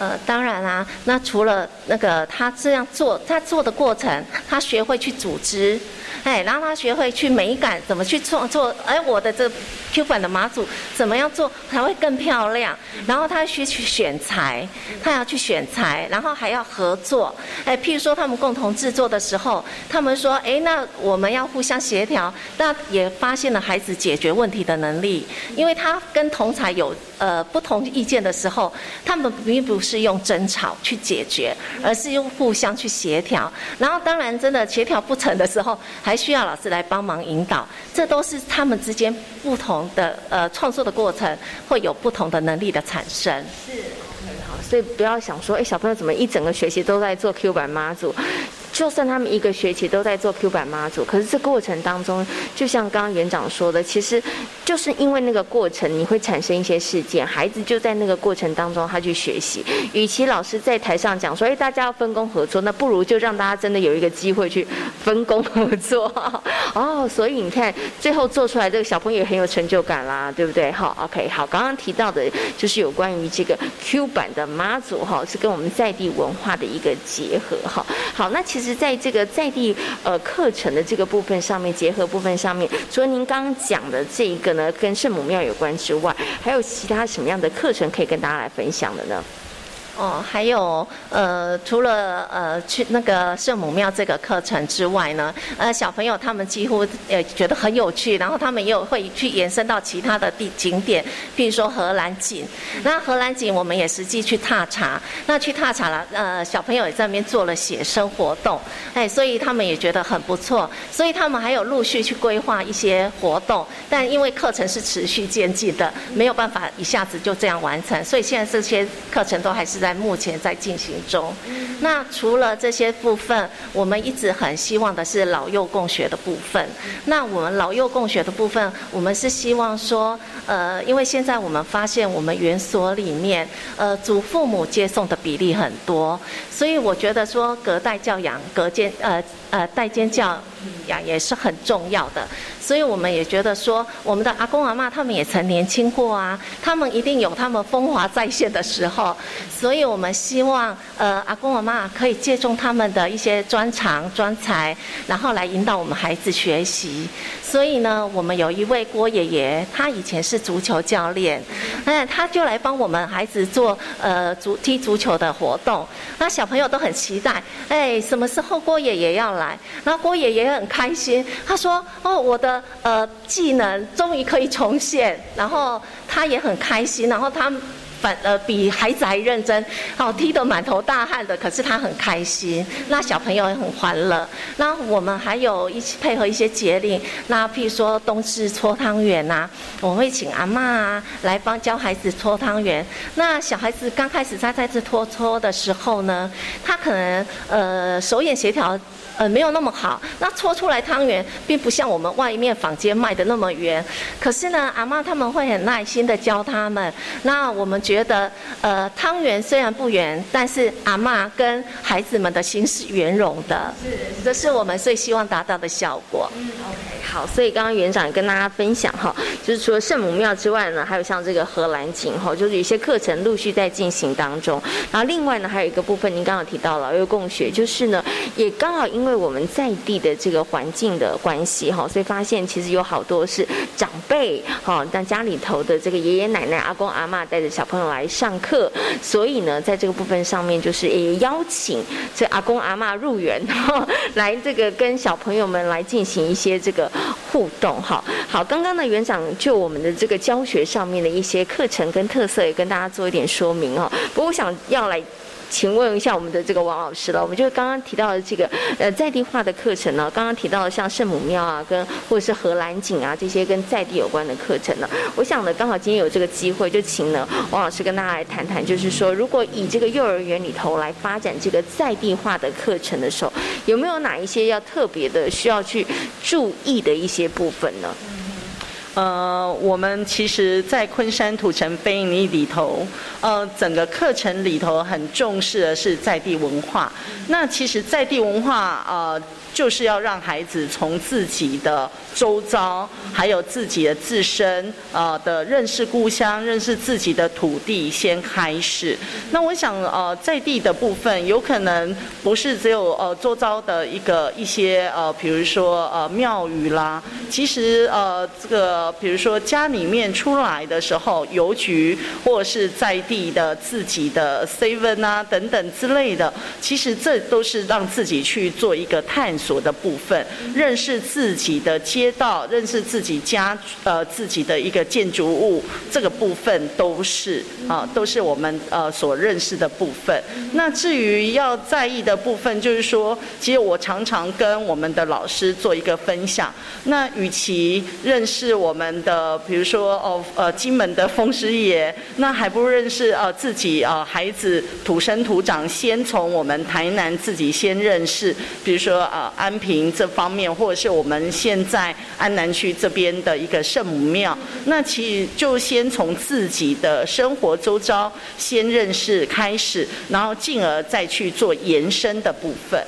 呃，当然啦，那除了那个他这样做，他做的过程，他学会去组织。哎，然后他学会去美感，怎么去创作？哎，我的这 Q 版的马祖怎么样做才会更漂亮？然后他需去选材，他要去选材，然后还要合作。哎，譬如说他们共同制作的时候，他们说，哎，那我们要互相协调。那也发现了孩子解决问题的能力，因为他跟同才有呃不同意见的时候，他们并不是是用争吵去解决，而是用互相去协调。然后当然真的协调不成的时候，还需要老师来帮忙引导，这都是他们之间不同的呃创作的过程，会有不同的能力的产生。是 OK，好，所以不要想说，哎，小朋友怎么一整个学期都在做 Q 版妈祖。就算他们一个学期都在做 Q 版妈祖，可是这过程当中，就像刚刚园长说的，其实就是因为那个过程，你会产生一些事件，孩子就在那个过程当中他去学习。与其老师在台上讲说，哎，大家要分工合作，那不如就让大家真的有一个机会去分工合作。哦，所以你看，最后做出来这个小朋友也很有成就感啦，对不对？好，OK，好，刚刚提到的就是有关于这个 Q 版的妈祖哈，是跟我们在地文化的一个结合哈。好，那其实。实在这个在地呃课程的这个部分上面，结合部分上面，除了您刚刚讲的这一个呢，跟圣母庙有关之外，还有其他什么样的课程可以跟大家来分享的呢？哦，还有呃，除了呃去那个圣母庙这个课程之外呢，呃，小朋友他们几乎呃觉得很有趣，然后他们也有会去延伸到其他的地景点，譬如说荷兰景。那荷兰景我们也实际去踏查，那去踏查了，呃，小朋友也在那边做了写生活动，哎，所以他们也觉得很不错，所以他们还有陆续去规划一些活动，但因为课程是持续渐进的，没有办法一下子就这样完成，所以现在这些课程都还是在。目前在进行中。那除了这些部分，我们一直很希望的是老幼共学的部分。那我们老幼共学的部分，我们是希望说，呃，因为现在我们发现我们园所里面，呃，祖父母接送的比例很多，所以我觉得说隔代教养、隔间呃呃代间教呀，也是很重要的。所以我们也觉得说，我们的阿公阿妈他们也曾年轻过啊，他们一定有他们风华再现的时候。所以我们希望，呃，阿公阿妈可以借重他们的一些专长专才，然后来引导我们孩子学习。所以呢，我们有一位郭爷爷，他以前是足球教练，哎，他就来帮我们孩子做呃足踢足球的活动。那小朋友都很期待，哎，什么时候郭爷爷要来？那郭爷爷很开心，他说：“哦，我的呃技能终于可以重现。”然后他也很开心，然后他。反呃比孩子还认真，好踢得满头大汗的，可是他很开心，那小朋友也很欢乐。那我们还有一起配合一些节令，那譬如说冬至搓汤圆呐，我会请阿妈啊来帮教孩子搓汤圆。那小孩子刚开始在在这搓搓的时候呢，他可能呃手眼协调。呃，没有那么好。那搓出来汤圆，并不像我们外面坊间卖的那么圆。可是呢，阿妈他们会很耐心的教他们。那我们觉得，呃，汤圆虽然不圆，但是阿妈跟孩子们的心是圆融的。是，这是我们最希望达到的效果。嗯，OK，好。所以刚刚园长也跟大家分享哈，就是除了圣母庙之外呢，还有像这个荷兰景哈，就是有些课程陆续在进行当中。然后另外呢，还有一个部分，您刚刚提到了，又共学，就是呢，也刚好因为。为我们在地的这个环境的关系哈，所以发现其实有好多是长辈哈，但家里头的这个爷爷奶奶、阿公阿妈带着小朋友来上课，所以呢，在这个部分上面，就是也邀请这阿公阿妈入园哈，来这个跟小朋友们来进行一些这个互动哈。好，刚刚呢园长就我们的这个教学上面的一些课程跟特色，也跟大家做一点说明哦。不过我想要来。请问一下我们的这个王老师了，我们就刚刚提到的这个呃在地化的课程呢，刚刚提到的像圣母庙啊，跟或者是荷兰景啊这些跟在地有关的课程呢，我想呢刚好今天有这个机会，就请呢王老师跟大家来谈谈，就是说如果以这个幼儿园里头来发展这个在地化的课程的时候，有没有哪一些要特别的需要去注意的一些部分呢？呃，我们其实，在昆山土城非营里头，呃，整个课程里头很重视的是在地文化。那其实，在地文化，呃。就是要让孩子从自己的周遭，还有自己的自身，呃的认识故乡、认识自己的土地先开始。那我想，呃，在地的部分，有可能不是只有呃周遭的一个一些呃，比如说呃庙宇啦。其实呃，这个比如说家里面出来的时候，邮局或是在地的自己的 seven 啊等等之类的，其实这都是让自己去做一个探索。所的部分，认识自己的街道，认识自己家呃自己的一个建筑物，这个部分都是啊，都是我们呃所认识的部分。那至于要在意的部分，就是说，其实我常常跟我们的老师做一个分享。那与其认识我们的，比如说哦呃金门的风师爷，那还不如认识呃自己呃孩子土生土长，先从我们台南自己先认识，比如说啊。安平这方面，或者是我们现在安南区这边的一个圣母庙，那其实就先从自己的生活周遭先认识开始，然后进而再去做延伸的部分。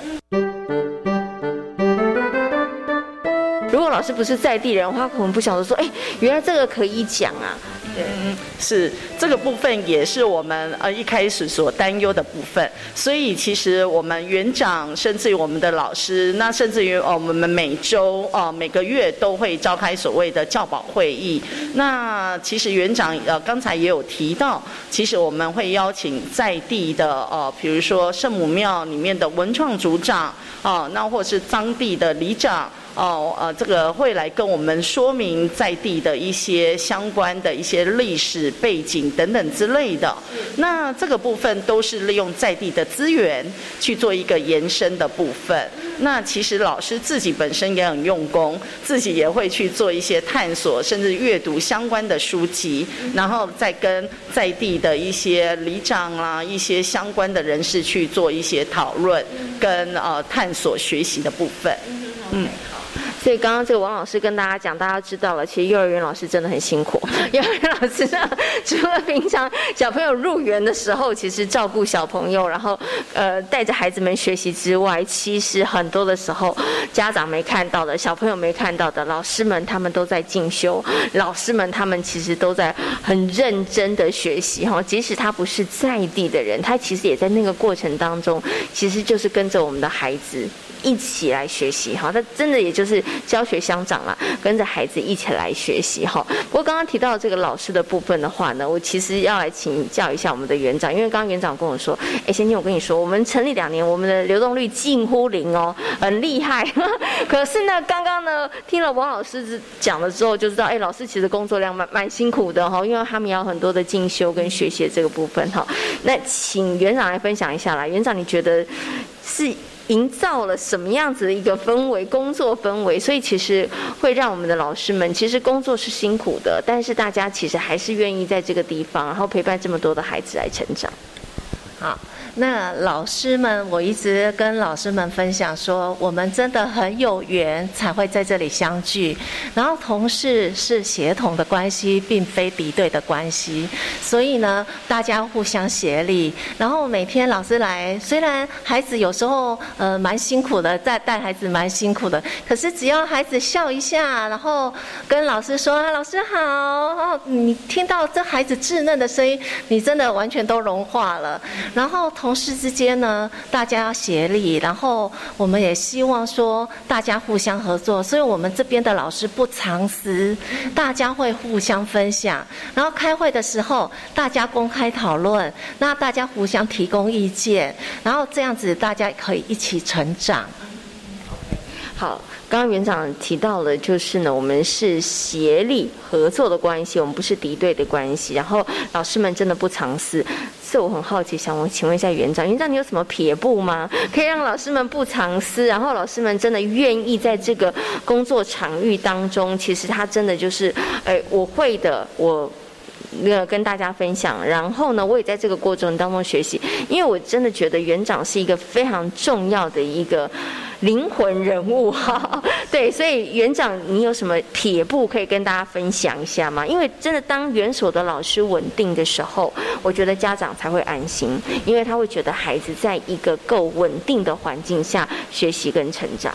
如果老师不是在地人，他可能不晓得说，哎，原来这个可以讲啊。嗯，是这个部分也是我们呃一开始所担忧的部分，所以其实我们园长甚至于我们的老师，那甚至于哦我们每周哦每个月都会召开所谓的教保会议。那其实园长呃刚才也有提到，其实我们会邀请在地的呃比如说圣母庙里面的文创组长啊，那或是当地的里长。哦，呃，这个会来跟我们说明在地的一些相关的一些历史背景等等之类的。那这个部分都是利用在地的资源去做一个延伸的部分。那其实老师自己本身也很用功，自己也会去做一些探索，甚至阅读相关的书籍，然后再跟在地的一些里长啊、一些相关的人士去做一些讨论跟呃探索学习的部分。嗯。好所以刚刚这个王老师跟大家讲，大家知道了，其实幼儿园老师真的很辛苦。幼儿园老师呢，除了平常小朋友入园的时候，其实照顾小朋友，然后呃带着孩子们学习之外，其实很多的时候，家长没看到的，小朋友没看到的，老师们他们都在进修，老师们他们其实都在很认真的学习哈。即使他不是在地的人，他其实也在那个过程当中，其实就是跟着我们的孩子。一起来学习哈，他真的也就是教学相长啦，跟着孩子一起来学习哈。不过刚刚提到这个老师的部分的话呢，我其实要来请教一下我们的园长，因为刚刚园长跟我说，哎，先听我跟你说，我们成立两年，我们的流动率近乎零哦，很厉害。可是呢，刚刚呢听了王老师讲了之后，就知道，哎，老师其实工作量蛮蛮辛苦的哈，因为他们要很多的进修跟学习这个部分哈。那请园长来分享一下啦，园长你觉得是？营造了什么样子的一个氛围，工作氛围，所以其实会让我们的老师们，其实工作是辛苦的，但是大家其实还是愿意在这个地方，然后陪伴这么多的孩子来成长。好。那老师们，我一直跟老师们分享说，我们真的很有缘才会在这里相聚。然后同事是协同的关系，并非敌对的关系。所以呢，大家互相协力。然后每天老师来，虽然孩子有时候呃蛮辛苦的，在带孩子蛮辛苦的，可是只要孩子笑一下，然后跟老师说啊，老师好，哦，你听到这孩子稚嫩的声音，你真的完全都融化了。然后。同事之间呢，大家要协力，然后我们也希望说大家互相合作，所以我们这边的老师不藏私，大家会互相分享，然后开会的时候大家公开讨论，那大家互相提供意见，然后这样子大家可以一起成长。好。刚刚园长提到了，就是呢，我们是协力合作的关系，我们不是敌对的关系。然后老师们真的不藏私，所以我很好奇，想我请问一下园长，园长你有什么撇步吗？可以让老师们不藏私，然后老师们真的愿意在这个工作场域当中，其实他真的就是，哎，我会的，我。那个跟大家分享，然后呢，我也在这个过程当中学习，因为我真的觉得园长是一个非常重要的一个灵魂人物哈。对，所以园长，你有什么撇步可以跟大家分享一下吗？因为真的，当园所的老师稳定的时候，我觉得家长才会安心，因为他会觉得孩子在一个够稳定的环境下学习跟成长。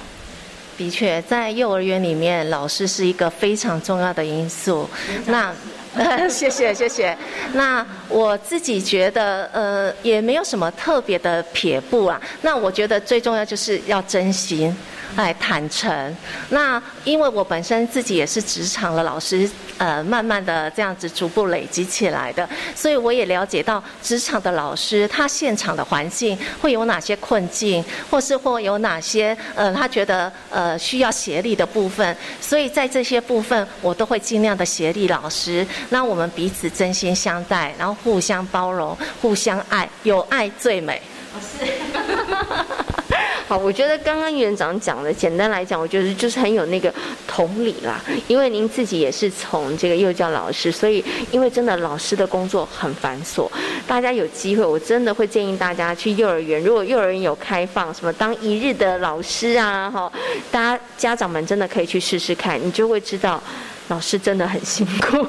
的确，在幼儿园里面，老师是一个非常重要的因素。那 谢谢谢谢。那我自己觉得，呃，也没有什么特别的撇步啊。那我觉得最重要就是要真心。哎，坦诚。那因为我本身自己也是职场的老师，呃，慢慢的这样子逐步累积起来的，所以我也了解到职场的老师他现场的环境会有哪些困境，或是或有哪些呃他觉得呃需要协力的部分。所以在这些部分，我都会尽量的协力老师，让我们彼此真心相待，然后互相包容，互相爱，有爱最美。是。好，我觉得刚刚园长讲的，简单来讲，我觉得就是很有那个同理啦。因为您自己也是从这个幼教老师，所以因为真的老师的工作很繁琐，大家有机会，我真的会建议大家去幼儿园。如果幼儿园有开放什么当一日的老师啊，哈，大家家长们真的可以去试试看，你就会知道。老师真的很辛苦，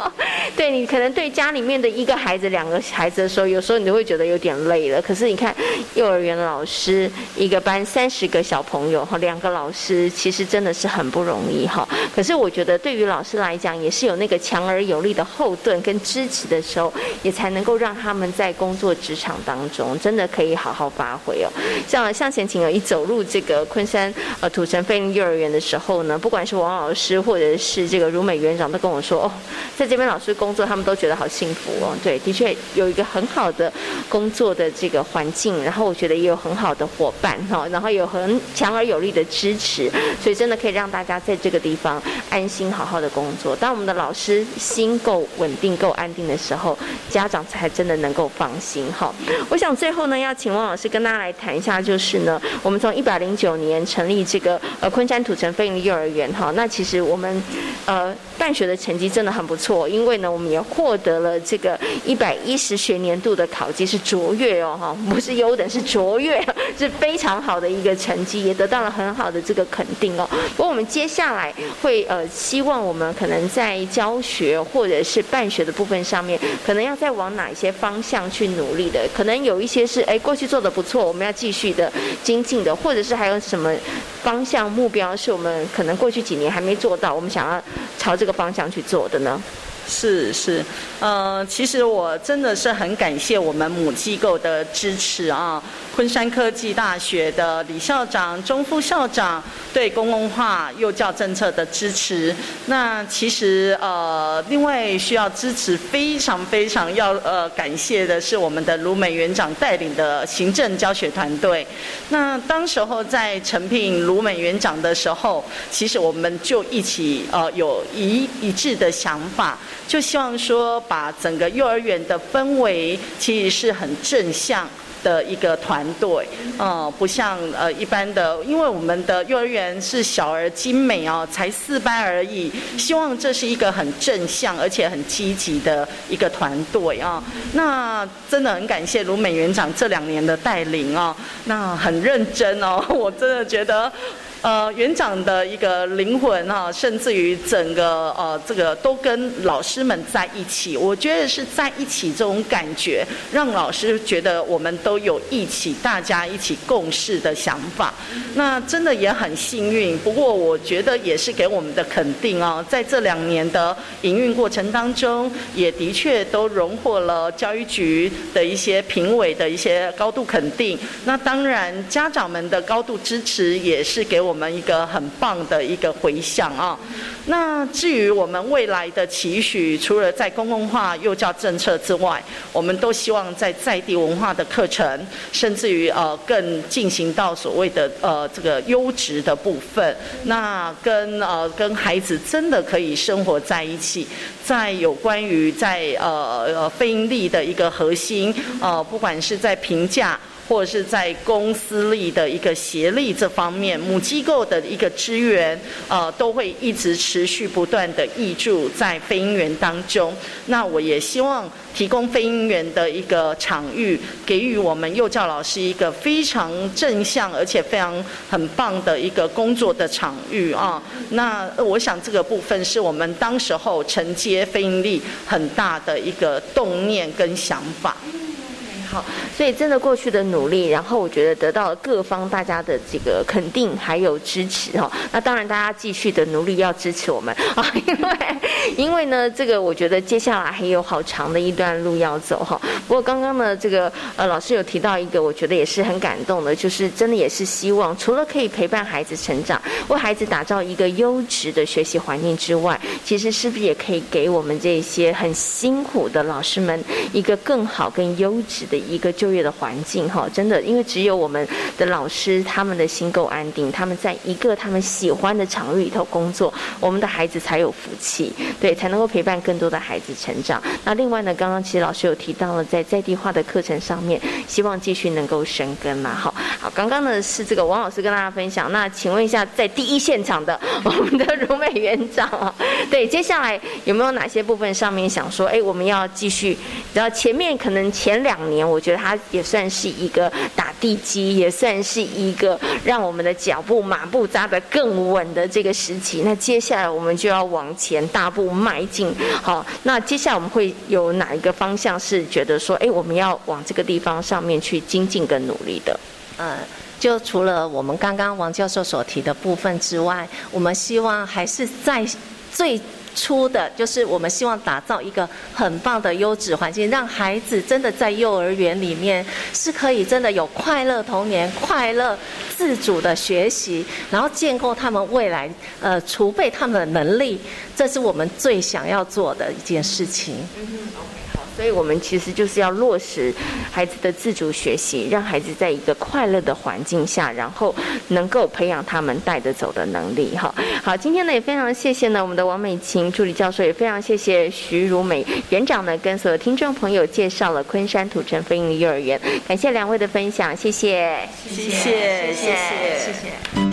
对你可能对家里面的一个孩子、两个孩子的时候，有时候你就会觉得有点累了。可是你看，幼儿园老师一个班三十个小朋友哈，两个老师其实真的是很不容易哈。可是我觉得对于老师来讲，也是有那个强而有力的后盾跟支持的时候，也才能够让他们在工作职场当中真的可以好好发挥哦。像向前请有一走入这个昆山呃土城飞林幼儿园的时候呢，不管是王老师或者是这个。如美园长都跟我说，哦，在这边老师工作，他们都觉得好幸福哦。对，的确有一个很好的工作的这个环境，然后我觉得也有很好的伙伴哈，然后有很强而有力的支持，所以真的可以让大家在这个地方安心好好的工作。当我们的老师心够稳定、够安定的时候，家长才真的能够放心哈。我想最后呢，要请汪老师跟大家来谈一下，就是呢，我们从一百零九年成立这个呃昆山土城飞鹰幼儿园哈，那其实我们。呃办学的成绩真的很不错，因为呢，我们也获得了这个一百一十学年度的考绩是卓越哦，哈，不是优等，是卓越，是非常好的一个成绩，也得到了很好的这个肯定哦。不过我们接下来会呃，希望我们可能在教学或者是办学的部分上面，可能要再往哪一些方向去努力的，可能有一些是哎过去做的不错，我们要继续的精进的，或者是还有什么方向目标是我们可能过去几年还没做到，我们想要朝这个方向去做的呢？是是，呃，其实我真的是很感谢我们母机构的支持啊，昆山科技大学的李校长、钟副校长对公共化幼教政策的支持。那其实呃，另外需要支持非常非常要呃感谢的是我们的卢美园长带领的行政教学团队。那当时候在陈聘卢美园长的时候，其实我们就一起呃有一一致的想法。就希望说，把整个幼儿园的氛围其实是很正向的一个团队，呃，不像呃一般的，因为我们的幼儿园是小而精美哦，才四班而已。希望这是一个很正向而且很积极的一个团队啊。那真的很感谢卢美园长这两年的带领哦，那很认真哦，我真的觉得。呃，园长的一个灵魂哈，甚至于整个呃这个都跟老师们在一起，我觉得是在一起这种感觉，让老师觉得我们都有一起，大家一起共事的想法。那真的也很幸运，不过我觉得也是给我们的肯定啊，在这两年的营运过程当中，也的确都荣获了教育局的一些评委的一些高度肯定。那当然家长们的高度支持也是给我。我们一个很棒的一个回响啊。那至于我们未来的期许，除了在公共化幼教政策之外，我们都希望在在地文化的课程，甚至于呃更进行到所谓的呃这个优质的部分。那跟呃跟孩子真的可以生活在一起，在有关于在呃呃非盈利的一个核心呃，不管是在评价。或者是在公司力的一个协力这方面，母机构的一个支援，呃，都会一直持续不断的挹注在飞行员当中。那我也希望提供飞行员的一个场域，给予我们幼教老师一个非常正向而且非常很棒的一个工作的场域啊。那我想这个部分是我们当时候承接飞鹰力很大的一个动念跟想法。好，所以真的过去的努力，然后我觉得得到了各方大家的这个肯定还有支持哈。那当然大家继续的努力要支持我们 啊，因为因为呢，这个我觉得接下来还有好长的一段路要走哈。不过刚刚呢，这个呃老师有提到一个，我觉得也是很感动的，就是真的也是希望除了可以陪伴孩子成长，为孩子打造一个优质的学习环境之外，其实是不是也可以给我们这些很辛苦的老师们一个更好、更优质的？一个就业的环境哈，真的，因为只有我们的老师他们的心够安定，他们在一个他们喜欢的场域里头工作，我们的孩子才有福气，对，才能够陪伴更多的孩子成长。那另外呢，刚刚其实老师有提到了，在在地化的课程上面，希望继续能够生根嘛。好，好，刚刚呢是这个王老师跟大家分享。那请问一下，在第一现场的我们的如美园长啊，对，接下来有没有哪些部分上面想说，哎，我们要继续？然后前面可能前两年。我觉得它也算是一个打地基，也算是一个让我们的脚步马步扎得更稳的这个时期。那接下来我们就要往前大步迈进。好，那接下来我们会有哪一个方向是觉得说，哎，我们要往这个地方上面去精进跟努力的？呃，就除了我们刚刚王教授所提的部分之外，我们希望还是在最。出的就是我们希望打造一个很棒的优质环境，让孩子真的在幼儿园里面是可以真的有快乐童年、快乐自主的学习，然后建构他们未来呃储备他们的能力，这是我们最想要做的一件事情。所以我们其实就是要落实孩子的自主学习，让孩子在一个快乐的环境下，然后能够培养他们带着走的能力。哈，好，今天呢也非常谢谢呢我们的王美琴助理教授，也非常谢谢徐如美园长呢跟所有听众朋友介绍了昆山土城飞鹰幼儿园，感谢两位的分享，谢谢，谢谢，谢谢，谢谢。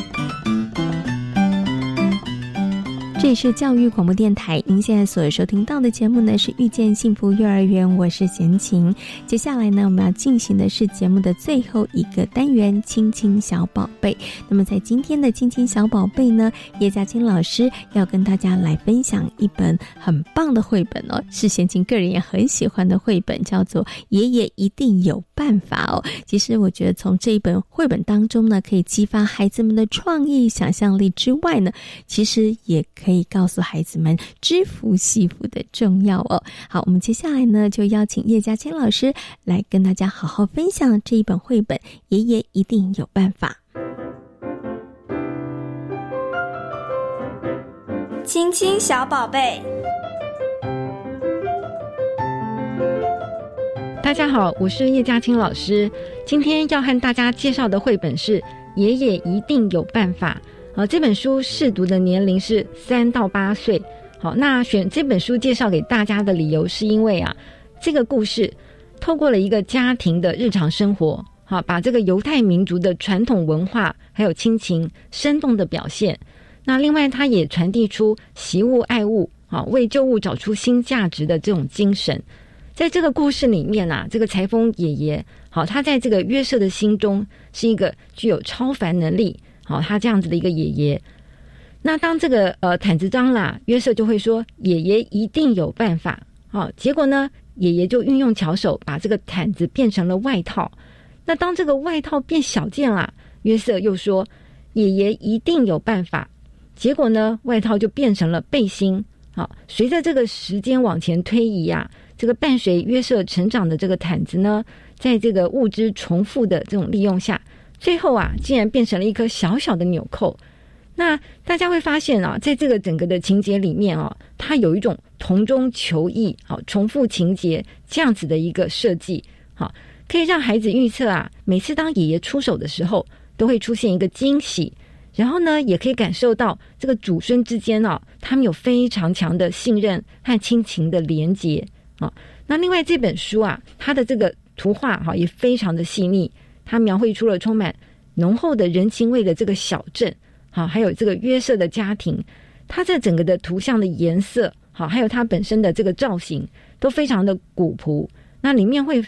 这里是教育广播电台，您现在所收听到的节目呢是遇见幸福幼儿园，我是贤琴。接下来呢，我们要进行的是节目的最后一个单元——亲亲小宝贝。那么在今天的亲亲小宝贝呢，叶嘉青老师要跟大家来分享一本很棒的绘本哦，是贤琴个人也很喜欢的绘本，叫做《爷爷一定有办法》哦。其实我觉得从这一本绘本当中呢，可以激发孩子们的创意、想象力之外呢，其实也可告诉孩子们知福惜福的重要哦。好，我们接下来呢，就邀请叶嘉谦老师来跟大家好好分享这一本绘本《爷爷一定有办法》。亲亲小宝贝，大家好，我是叶嘉青老师。今天要和大家介绍的绘本是《爷爷一定有办法》。啊，这本书试读的年龄是三到八岁。好，那选这本书介绍给大家的理由，是因为啊，这个故事透过了一个家庭的日常生活，好，把这个犹太民族的传统文化还有亲情生动的表现。那另外，它也传递出习物爱物，好，为旧物找出新价值的这种精神。在这个故事里面啊，这个裁缝爷爷，好，他在这个约瑟的心中是一个具有超凡能力。好，他这样子的一个爷爷，那当这个呃毯子脏了，约瑟就会说爷爷一定有办法。好，结果呢，爷爷就运用巧手把这个毯子变成了外套。那当这个外套变小件了，约瑟又说爷爷一定有办法。结果呢，外套就变成了背心。好，随着这个时间往前推移啊，这个伴随约瑟成长的这个毯子呢，在这个物质重复的这种利用下。最后啊，竟然变成了一颗小小的纽扣。那大家会发现啊，在这个整个的情节里面啊，它有一种同中求异、好重复情节这样子的一个设计，好可以让孩子预测啊，每次当爷爷出手的时候，都会出现一个惊喜。然后呢，也可以感受到这个祖孙之间啊，他们有非常强的信任和亲情的连结啊。那另外这本书啊，它的这个图画哈也非常的细腻。他描绘出了充满浓厚的人情味的这个小镇，好，还有这个约瑟的家庭，它这整个的图像的颜色，好，还有它本身的这个造型，都非常的古朴。那里面会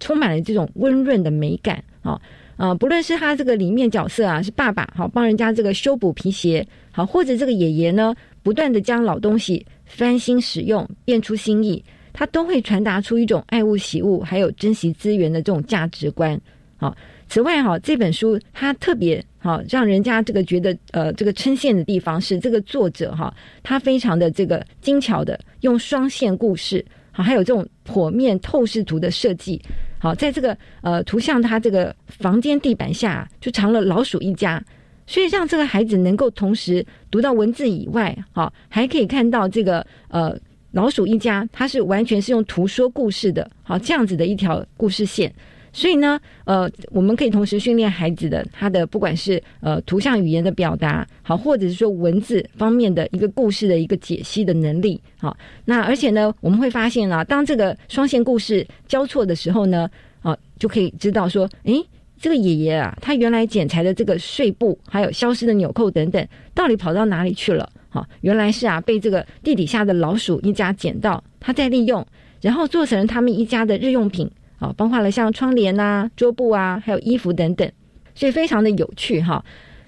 充满了这种温润的美感，啊啊，不论是他这个里面角色啊，是爸爸，好帮人家这个修补皮鞋，好，或者这个爷爷呢，不断的将老东西翻新使用，变出新意，他都会传达出一种爱物惜物，还有珍惜资源的这种价值观。好，此外哈，这本书它特别好，让人家这个觉得呃，这个称羡的地方是这个作者哈，他非常的这个精巧的用双线故事，好，还有这种剖面透视图的设计，好，在这个呃图像它这个房间地板下就藏了老鼠一家，所以让这个孩子能够同时读到文字以外，好，还可以看到这个呃老鼠一家，它是完全是用图说故事的，好，这样子的一条故事线。所以呢，呃，我们可以同时训练孩子的他的不管是呃图像语言的表达，好，或者是说文字方面的一个故事的一个解析的能力，好。那而且呢，我们会发现啊，当这个双线故事交错的时候呢，啊，就可以知道说，诶，这个爷爷啊，他原来剪裁的这个碎布，还有消失的纽扣等等，到底跑到哪里去了？好，原来是啊，被这个地底下的老鼠一家捡到，他在利用，然后做成他们一家的日用品。啊，包括了像窗帘啊、桌布啊，还有衣服等等，所以非常的有趣哈。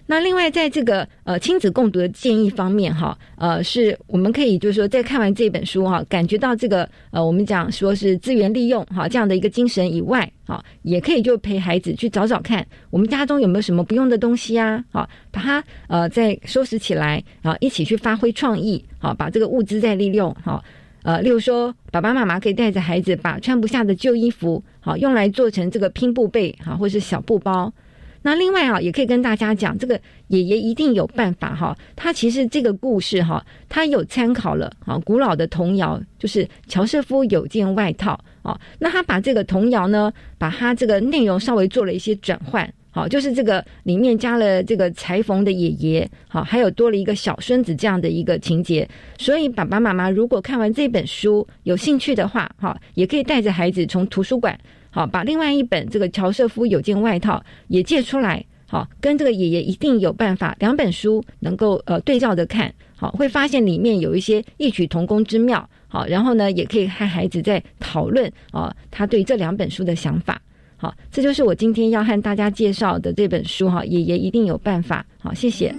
那另外，在这个呃亲子共读的建议方面哈，呃，是我们可以就是说，在看完这本书哈，感觉到这个呃，我们讲说是资源利用哈这样的一个精神以外，啊，也可以就陪孩子去找找看，我们家中有没有什么不用的东西啊，好，把它呃再收拾起来，啊，一起去发挥创意，好，把这个物资再利用，好。呃，例如说，爸爸妈妈可以带着孩子把穿不下的旧衣服，好用来做成这个拼布被，好或是小布包。那另外啊，也可以跟大家讲，这个爷爷一定有办法哈。他其实这个故事哈，他有参考了啊古老的童谣，就是乔瑟夫有件外套啊。那他把这个童谣呢，把他这个内容稍微做了一些转换。好，就是这个里面加了这个裁缝的爷爷，好，还有多了一个小孙子这样的一个情节。所以爸爸妈妈如果看完这本书有兴趣的话，哈，也可以带着孩子从图书馆，好，把另外一本这个乔瑟夫有件外套也借出来，好，跟这个爷爷一定有办法，两本书能够呃对照着看，好，会发现里面有一些异曲同工之妙，好，然后呢，也可以和孩子在讨论啊，他对这两本书的想法，好，这就是我今天要和大家介绍的这本书哈，爷爷一定有办法，好，谢谢。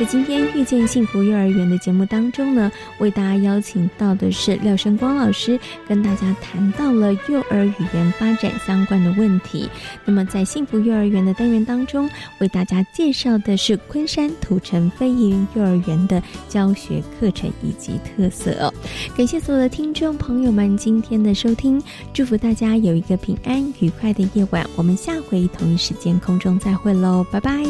在今天遇见幸福幼儿园的节目当中呢，为大家邀请到的是廖生光老师，跟大家谈到了幼儿语言发展相关的问题。那么在幸福幼儿园的单元当中，为大家介绍的是昆山土城飞云幼儿园的教学课程以及特色。感谢所有的听众朋友们今天的收听，祝福大家有一个平安愉快的夜晚。我们下回同一时间空中再会喽，拜拜。